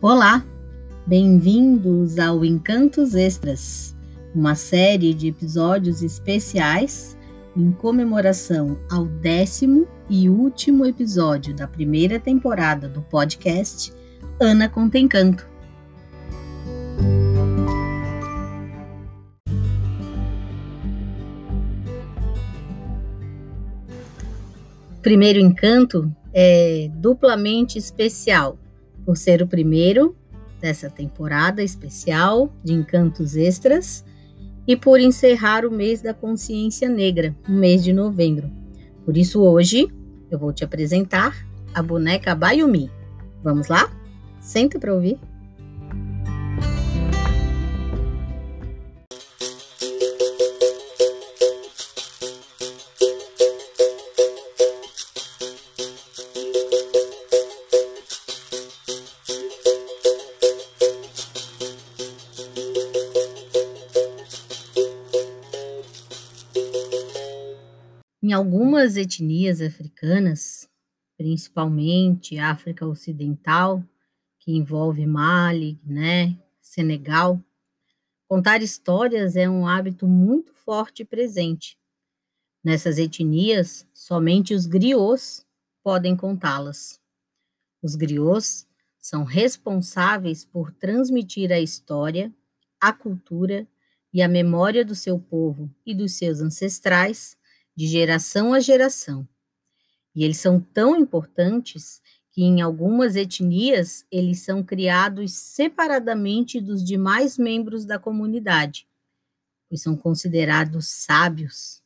Olá, bem-vindos ao Encantos Extras, uma série de episódios especiais em comemoração ao décimo e último episódio da primeira temporada do podcast Ana Conta Encanto. Primeiro encanto é duplamente especial por ser o primeiro dessa temporada especial de Encantos Extras e por encerrar o mês da consciência negra, o mês de novembro. Por isso, hoje eu vou te apresentar a boneca Bayumi. Vamos lá? Senta para ouvir. Algumas etnias africanas, principalmente África Ocidental, que envolve Mali, né, Senegal, contar histórias é um hábito muito forte e presente. Nessas etnias, somente os griots podem contá-las. Os griots são responsáveis por transmitir a história, a cultura e a memória do seu povo e dos seus ancestrais de geração a geração. E eles são tão importantes que em algumas etnias eles são criados separadamente dos demais membros da comunidade, pois são considerados sábios,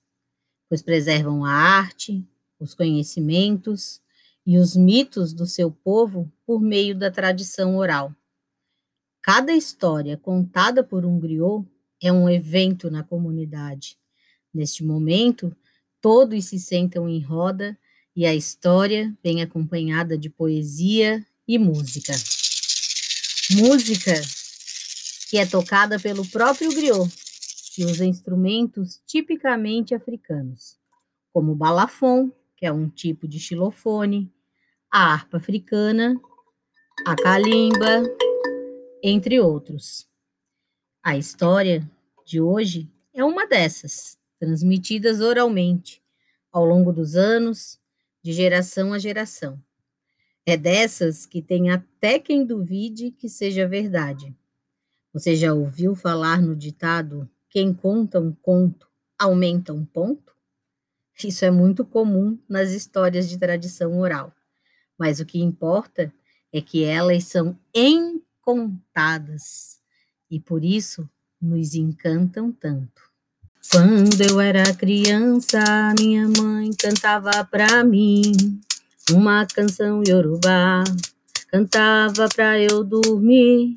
pois preservam a arte, os conhecimentos e os mitos do seu povo por meio da tradição oral. Cada história contada por um griot é um evento na comunidade. Neste momento, todos se sentam em roda e a história vem acompanhada de poesia e música. Música que é tocada pelo próprio griot, que usa instrumentos tipicamente africanos, como o balafon, que é um tipo de xilofone, a harpa africana, a calimba, entre outros. A história de hoje é uma dessas transmitidas oralmente ao longo dos anos, de geração a geração. É dessas que tem até quem duvide que seja verdade. Você já ouviu falar no ditado: quem conta um conto aumenta um ponto? Isso é muito comum nas histórias de tradição oral. Mas o que importa é que elas são encontadas e por isso nos encantam tanto. Quando eu era criança, minha mãe cantava pra mim uma canção yorubá. Cantava pra eu dormir.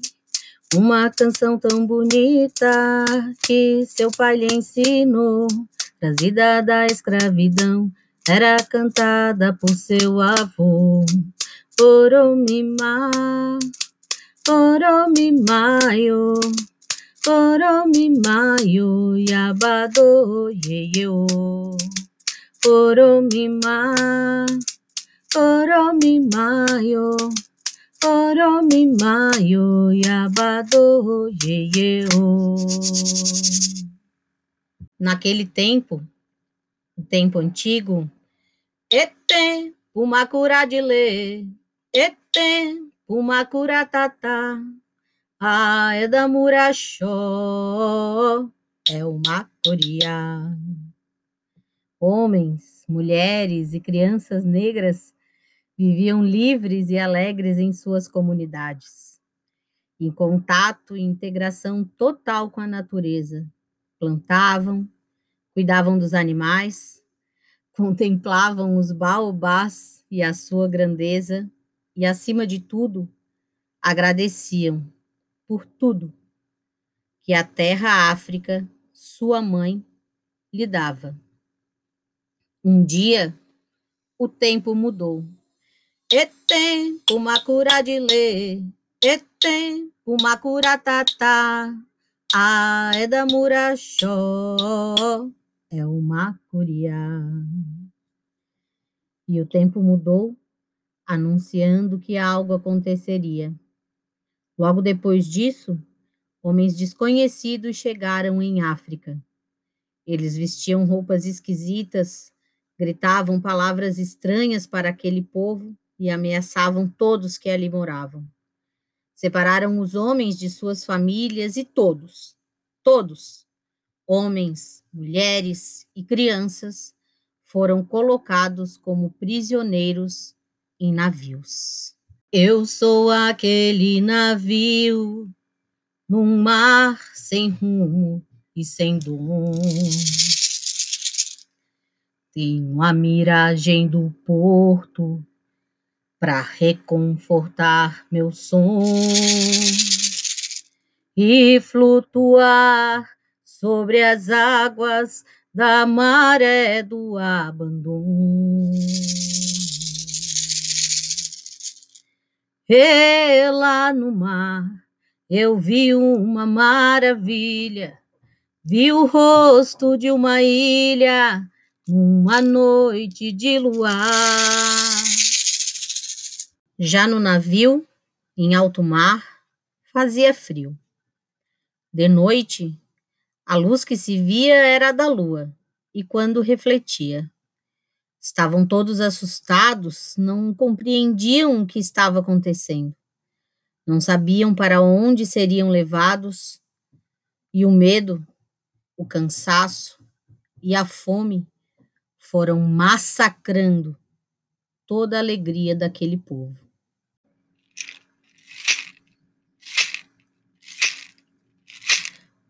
Uma canção tão bonita que seu pai lhe ensinou. Trazida da escravidão, era cantada por seu avô. Oromimá, Oromimaio. Oromi mayo yabado yeyo. Oromi ma. Oromi mayo. Oromi mayo yabado yeyo. Naquele tempo, o tempo antigo, ete, uma cura de lê, ete, uma cura tatá. A é da Murachó, é uma coria. Homens, mulheres e crianças negras viviam livres e alegres em suas comunidades, em contato e integração total com a natureza. Plantavam, cuidavam dos animais, contemplavam os baobás e a sua grandeza e, acima de tudo, agradeciam por tudo que a terra África, sua mãe, lhe dava. Um dia, o tempo mudou. E tempo macura de ler, e tempo macura tatá, a é da murachó, é o macuriá. E o tempo mudou, anunciando que algo aconteceria. Logo depois disso, homens desconhecidos chegaram em África. Eles vestiam roupas esquisitas, gritavam palavras estranhas para aquele povo e ameaçavam todos que ali moravam. Separaram os homens de suas famílias e todos, todos, homens, mulheres e crianças, foram colocados como prisioneiros em navios. Eu sou aquele navio num mar sem rumo e sem dom. Tenho a miragem do porto para reconfortar meu som e flutuar sobre as águas da maré do abandono. E lá no mar eu vi uma maravilha, vi o rosto de uma ilha numa noite de luar. Já no navio, em alto mar, fazia frio. De noite, a luz que se via era da lua, e quando refletia, Estavam todos assustados, não compreendiam o que estava acontecendo. Não sabiam para onde seriam levados, e o medo, o cansaço e a fome foram massacrando toda a alegria daquele povo.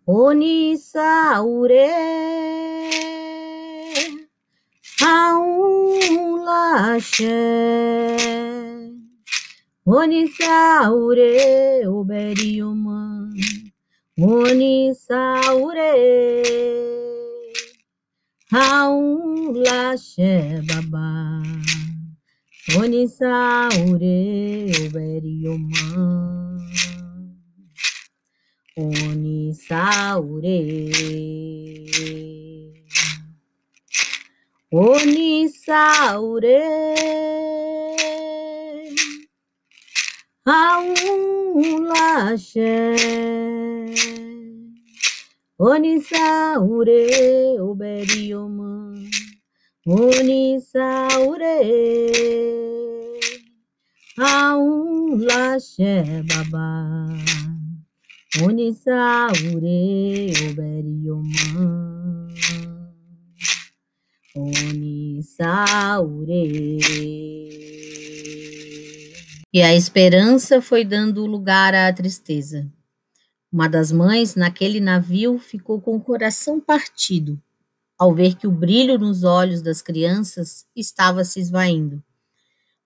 Onisaure Aulache Onisaure Oberiuma Onisaure Aulache Baba. Onisaure Oberiuma Onisaure Onisaure. Aulache Onisaure Oberioma Onisaure. Aulache Baba Onisaure Oberioma Onisaure. E a esperança foi dando lugar à tristeza. Uma das mães naquele navio ficou com o coração partido ao ver que o brilho nos olhos das crianças estava se esvaindo.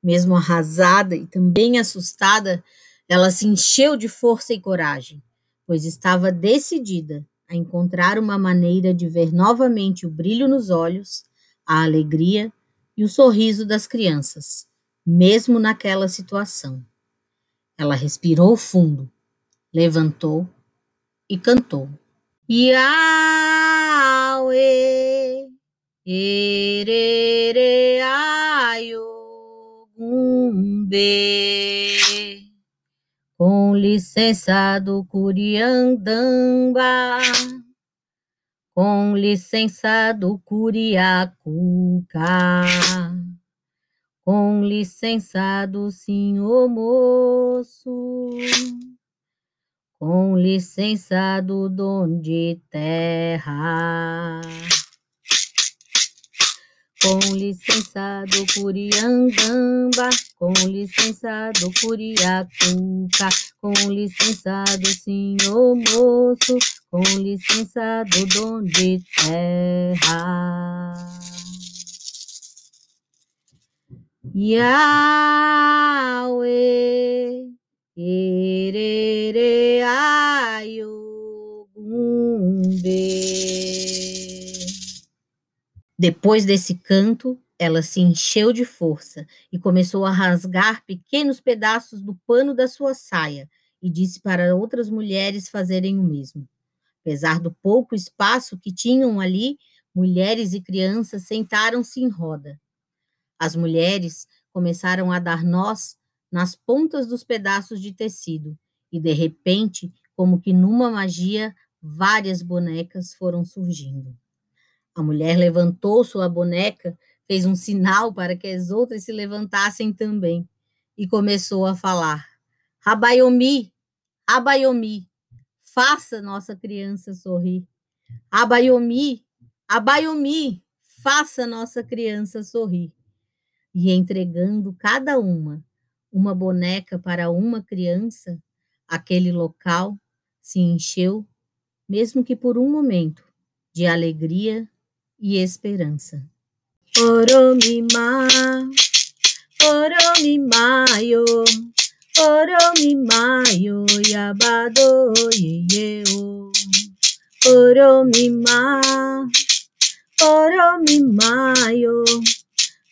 Mesmo arrasada e também assustada, ela se encheu de força e coragem, pois estava decidida a encontrar uma maneira de ver novamente o brilho nos olhos a alegria e o sorriso das crianças, mesmo naquela situação. Ela respirou fundo, levantou e cantou. Yahweh, erere com licença do Curiandamba com licença do Curiacuca, com licença do senhor moço, com licença do de terra. Com licença do com licença do Curiacuca, com licença do senhor moço, com licença do dono de terra. Yahweh, erere ayo Depois desse canto, ela se encheu de força e começou a rasgar pequenos pedaços do pano da sua saia e disse para outras mulheres fazerem o mesmo. Apesar do pouco espaço que tinham ali, mulheres e crianças sentaram-se em roda. As mulheres começaram a dar nós nas pontas dos pedaços de tecido e, de repente, como que numa magia, várias bonecas foram surgindo. A mulher levantou sua boneca, fez um sinal para que as outras se levantassem também e começou a falar: Rabaiomi, Rabaiomi, faça nossa criança sorrir. Abaiomi, Abaiomi, faça nossa criança sorrir. E entregando cada uma uma boneca para uma criança, aquele local se encheu, mesmo que por um momento, de alegria e esperança. Oromima, Oromimayo, Oromimayo, Yabado Yeyeo, Oromima, Oromimayo,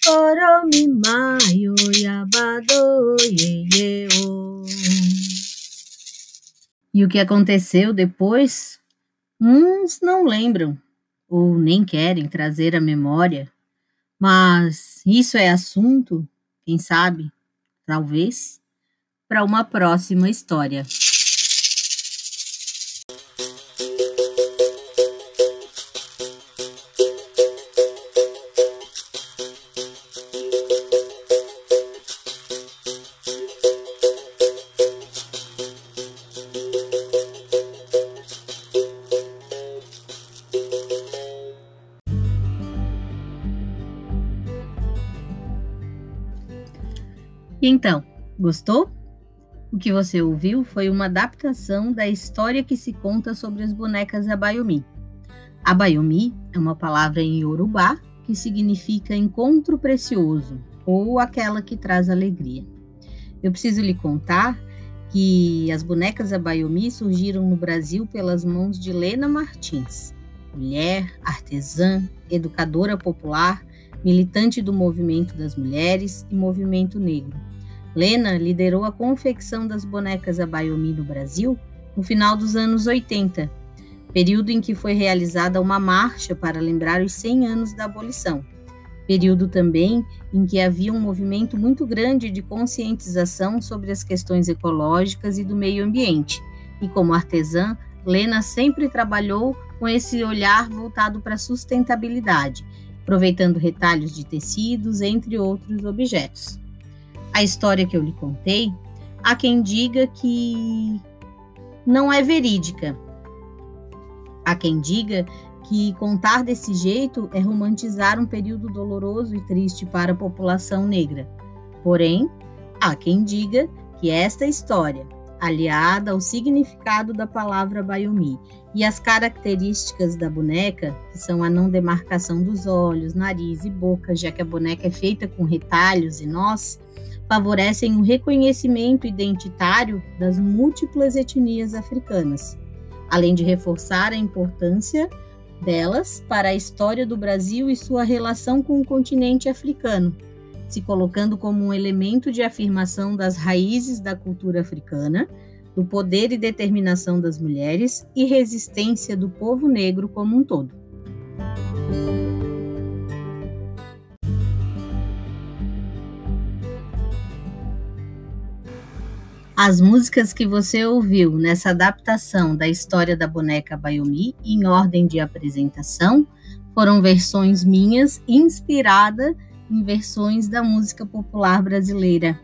Oromimayo, Yabado Yeyeo. E o que aconteceu depois? Uns não lembram ou nem querem trazer à memória, mas isso é assunto, quem sabe, talvez, para uma próxima história. Então, gostou? O que você ouviu foi uma adaptação da história que se conta sobre as bonecas Abayomi. Abayomi é uma palavra em Yorubá que significa encontro precioso ou aquela que traz alegria. Eu preciso lhe contar que as bonecas Abayomi surgiram no Brasil pelas mãos de Lena Martins, mulher, artesã, educadora popular, militante do movimento das mulheres e movimento negro Lena liderou a confecção das bonecas Abayomi no Brasil no final dos anos 80, período em que foi realizada uma marcha para lembrar os 100 anos da abolição. Período também em que havia um movimento muito grande de conscientização sobre as questões ecológicas e do meio ambiente. E como artesã, Lena sempre trabalhou com esse olhar voltado para a sustentabilidade, aproveitando retalhos de tecidos, entre outros objetos a história que eu lhe contei, há quem diga que não é verídica. Há quem diga que contar desse jeito é romantizar um período doloroso e triste para a população negra. Porém, há quem diga que esta história, aliada ao significado da palavra Bayomi e as características da boneca, que são a não demarcação dos olhos, nariz e boca, já que a boneca é feita com retalhos e nós, favorecem o reconhecimento identitário das múltiplas etnias africanas, além de reforçar a importância delas para a história do Brasil e sua relação com o continente africano, se colocando como um elemento de afirmação das raízes da cultura africana, do poder e determinação das mulheres e resistência do povo negro como um todo. As músicas que você ouviu nessa adaptação da história da boneca Bayomi, em ordem de apresentação, foram versões minhas inspirada em versões da música popular brasileira.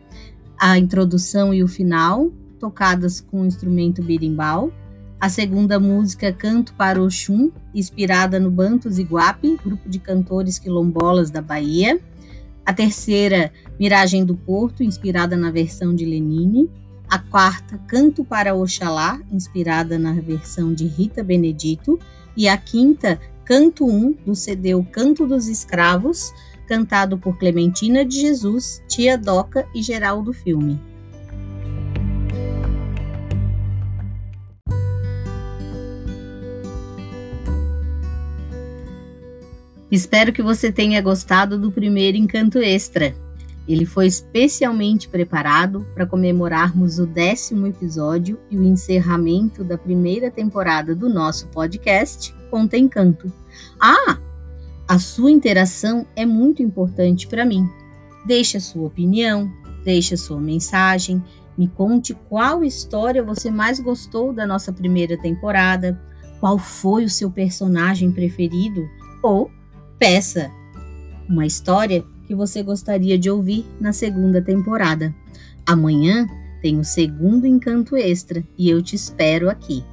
A introdução e o final, tocadas com o instrumento birimbau. A segunda música, Canto para Oxum, inspirada no Bantos Iguape, grupo de cantores quilombolas da Bahia. A terceira, Miragem do Porto, inspirada na versão de Lenine a quarta, Canto para Oxalá, inspirada na versão de Rita Benedito, e a quinta, Canto 1, do CD O Canto dos Escravos, cantado por Clementina de Jesus, Tia Doca e Geraldo Filme. Espero que você tenha gostado do primeiro encanto extra. Ele foi especialmente preparado para comemorarmos o décimo episódio e o encerramento da primeira temporada do nosso podcast Conta Encanto. Ah, a sua interação é muito importante para mim. Deixe a sua opinião, deixe a sua mensagem, me conte qual história você mais gostou da nossa primeira temporada, qual foi o seu personagem preferido ou peça uma história que você gostaria de ouvir na segunda temporada. Amanhã tem o segundo encanto extra e eu te espero aqui.